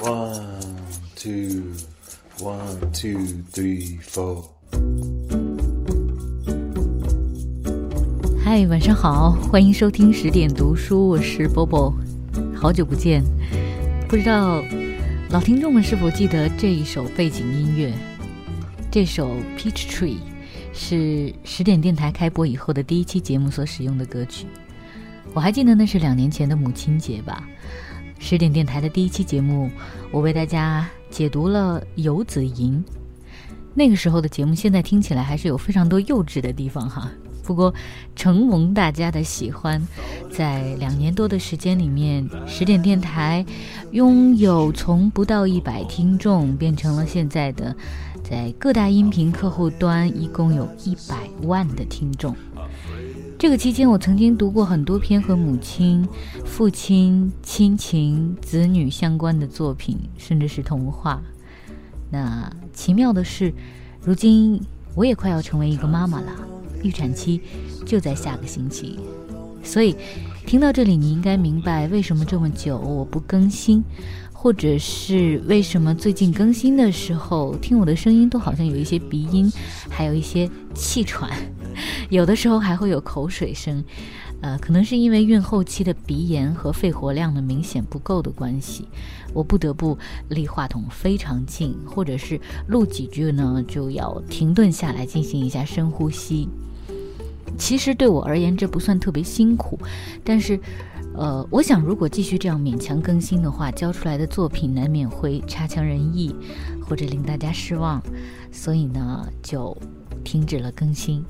One two, one two three four。嗨，晚上好，欢迎收听十点读书，我是波波，好久不见。不知道老听众们是否记得这一首背景音乐？这首《Peach Tree》是十点电台开播以后的第一期节目所使用的歌曲。我还记得那是两年前的母亲节吧。十点电台的第一期节目，我为大家解读了《游子吟》。那个时候的节目，现在听起来还是有非常多幼稚的地方哈。不过，承蒙大家的喜欢，在两年多的时间里面，十点电台拥有从不到一百听众，变成了现在的在各大音频客户端一共有一百万的听众。这个期间，我曾经读过很多篇和母亲、父亲、亲情、子女相关的作品，甚至是童话。那奇妙的是，如今我也快要成为一个妈妈了，预产期就在下个星期。所以，听到这里，你应该明白为什么这么久我不更新。或者是为什么最近更新的时候，听我的声音都好像有一些鼻音，还有一些气喘，有的时候还会有口水声，呃，可能是因为孕后期的鼻炎和肺活量的明显不够的关系，我不得不离话筒非常近，或者是录几句呢就要停顿下来进行一下深呼吸。其实对我而言这不算特别辛苦，但是。呃，我想如果继续这样勉强更新的话，交出来的作品难免会差强人意，或者令大家失望，所以呢，就停止了更新。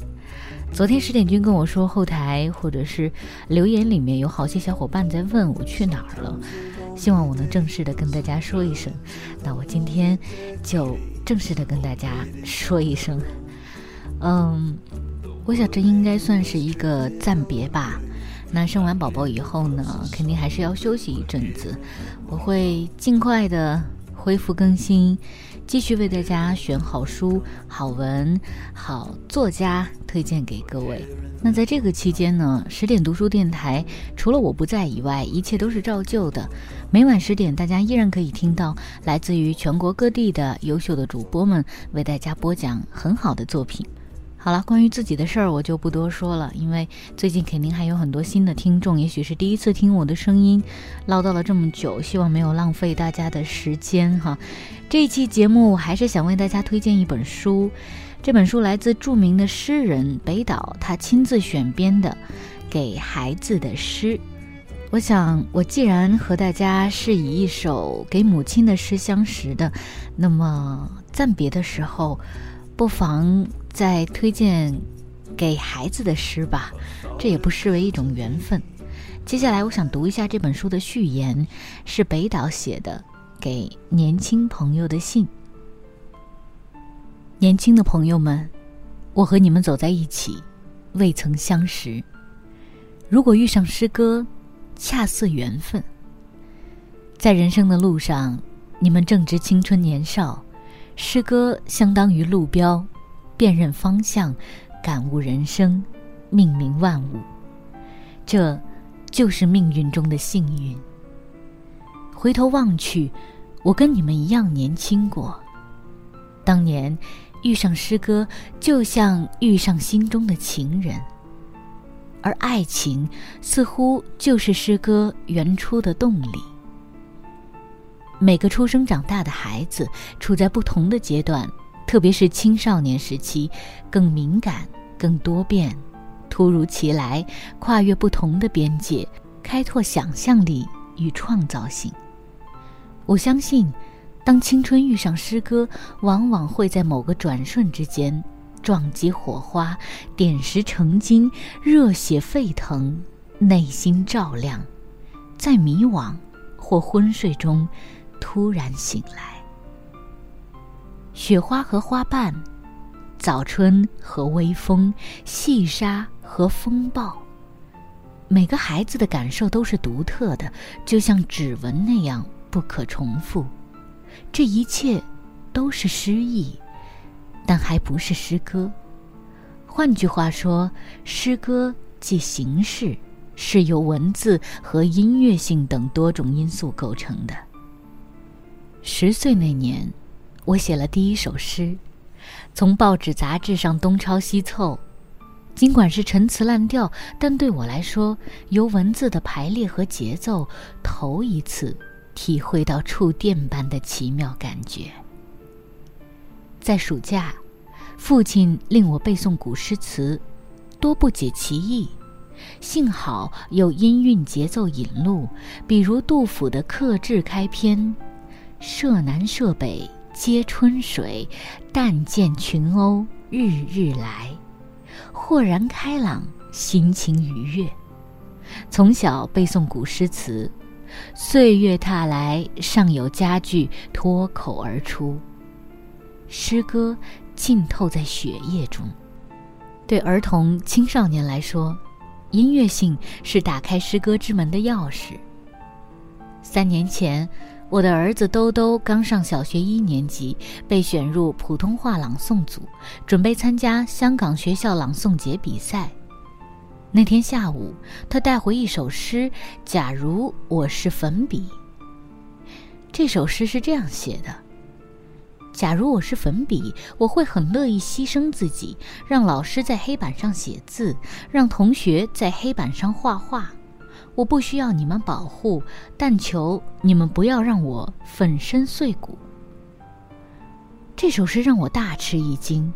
昨天十点君跟我说，后台或者是留言里面有好些小伙伴在问我去哪儿了，希望我能正式的跟大家说一声。那我今天就正式的跟大家说一声，嗯，我想这应该算是一个暂别吧。那生完宝宝以后呢，肯定还是要休息一阵子。我会尽快的恢复更新，继续为大家选好书、好文、好作家推荐给各位。那在这个期间呢，十点读书电台除了我不在以外，一切都是照旧的。每晚十点，大家依然可以听到来自于全国各地的优秀的主播们为大家播讲很好的作品。好了，关于自己的事儿我就不多说了，因为最近肯定还有很多新的听众，也许是第一次听我的声音，唠叨了这么久，希望没有浪费大家的时间哈。这一期节目我还是想为大家推荐一本书，这本书来自著名的诗人北岛，他亲自选编的《给孩子的诗》。我想，我既然和大家是以一首给母亲的诗相识的，那么暂别的时候，不妨。再推荐给孩子的诗吧，这也不失为一种缘分。接下来，我想读一下这本书的序言，是北岛写的，给年轻朋友的信。年轻的朋友们，我和你们走在一起，未曾相识。如果遇上诗歌，恰似缘分。在人生的路上，你们正值青春年少，诗歌相当于路标。辨认方向，感悟人生，命名万物，这就是命运中的幸运。回头望去，我跟你们一样年轻过。当年遇上诗歌，就像遇上心中的情人，而爱情似乎就是诗歌原初的动力。每个出生长大的孩子，处在不同的阶段。特别是青少年时期，更敏感、更多变，突如其来，跨越不同的边界，开拓想象力与创造性。我相信，当青春遇上诗歌，往往会在某个转瞬之间，撞击火花，点石成金，热血沸腾，内心照亮，在迷惘或昏睡中，突然醒来。雪花和花瓣，早春和微风，细沙和风暴。每个孩子的感受都是独特的，就像指纹那样不可重复。这一切都是诗意，但还不是诗歌。换句话说，诗歌即形式，是由文字和音乐性等多种因素构成的。十岁那年，我写了第一首诗，从报纸杂志上东抄西凑。尽管是陈词滥调，但对我来说，由文字的排列和节奏，头一次体会到触电般的奇妙感觉。在暑假，父亲令我背诵古诗词，多不解其意。幸好有音韵节奏引路，比如杜甫的客至开篇：“舍南舍北皆春水，但见群鸥日日来。”豁然开朗，心情愉悦。从小背诵古诗词，岁月踏来，尚有佳句脱口而出。诗歌浸透在血液中。对儿童、青少年来说，音乐性是打开诗歌之门的钥匙。三年前。我的儿子兜兜刚上小学一年级，被选入普通话朗诵组，准备参加香港学校朗诵节比赛。那天下午，他带回一首诗《假如我是粉笔》。这首诗是这样写的：假如我是粉笔，我会很乐意牺牲自己，让老师在黑板上写字，让同学在黑板上画画。我不需要你们保护，但求你们不要让我粉身碎骨。这首诗让我大吃一惊。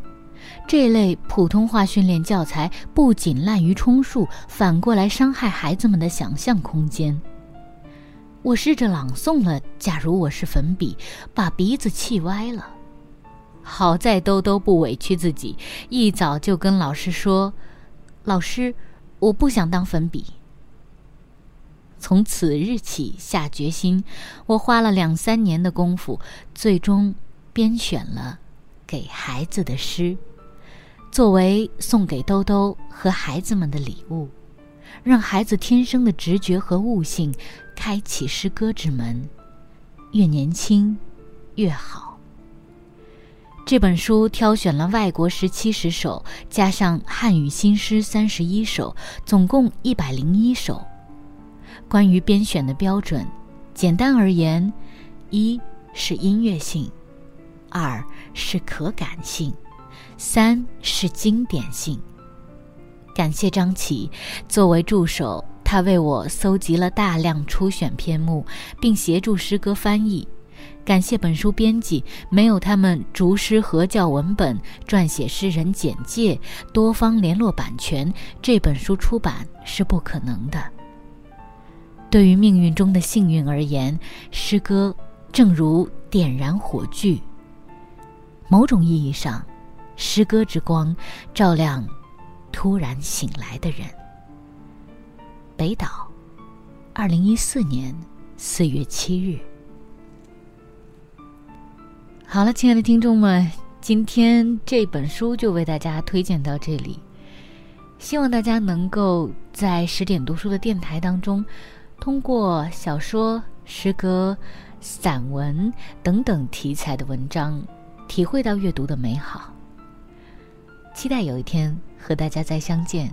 这类普通话训练教材不仅滥竽充数，反过来伤害孩子们的想象空间。我试着朗诵了《假如我是粉笔》，把鼻子气歪了。好在兜兜不委屈自己，一早就跟老师说：“老师，我不想当粉笔。”从此日起下决心，我花了两三年的功夫，最终编选了给孩子的诗，作为送给兜兜和孩子们的礼物，让孩子天生的直觉和悟性开启诗歌之门，越年轻越好。这本书挑选了外国诗七十首，加上汉语新诗三十一首，总共一百零一首。关于编选的标准，简单而言，一是音乐性，二是可感性，三是经典性。感谢张琪作为助手，他为我搜集了大量初选篇目，并协助诗歌翻译。感谢本书编辑，没有他们逐诗合教文本、撰写诗人简介、多方联络版权，这本书出版是不可能的。对于命运中的幸运而言，诗歌正如点燃火炬。某种意义上，诗歌之光照亮突然醒来的人。北岛，二零一四年四月七日。好了，亲爱的听众们，今天这本书就为大家推荐到这里。希望大家能够在十点读书的电台当中。通过小说、诗歌、散文等等题材的文章，体会到阅读的美好。期待有一天和大家再相见。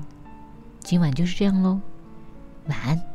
今晚就是这样喽，晚安。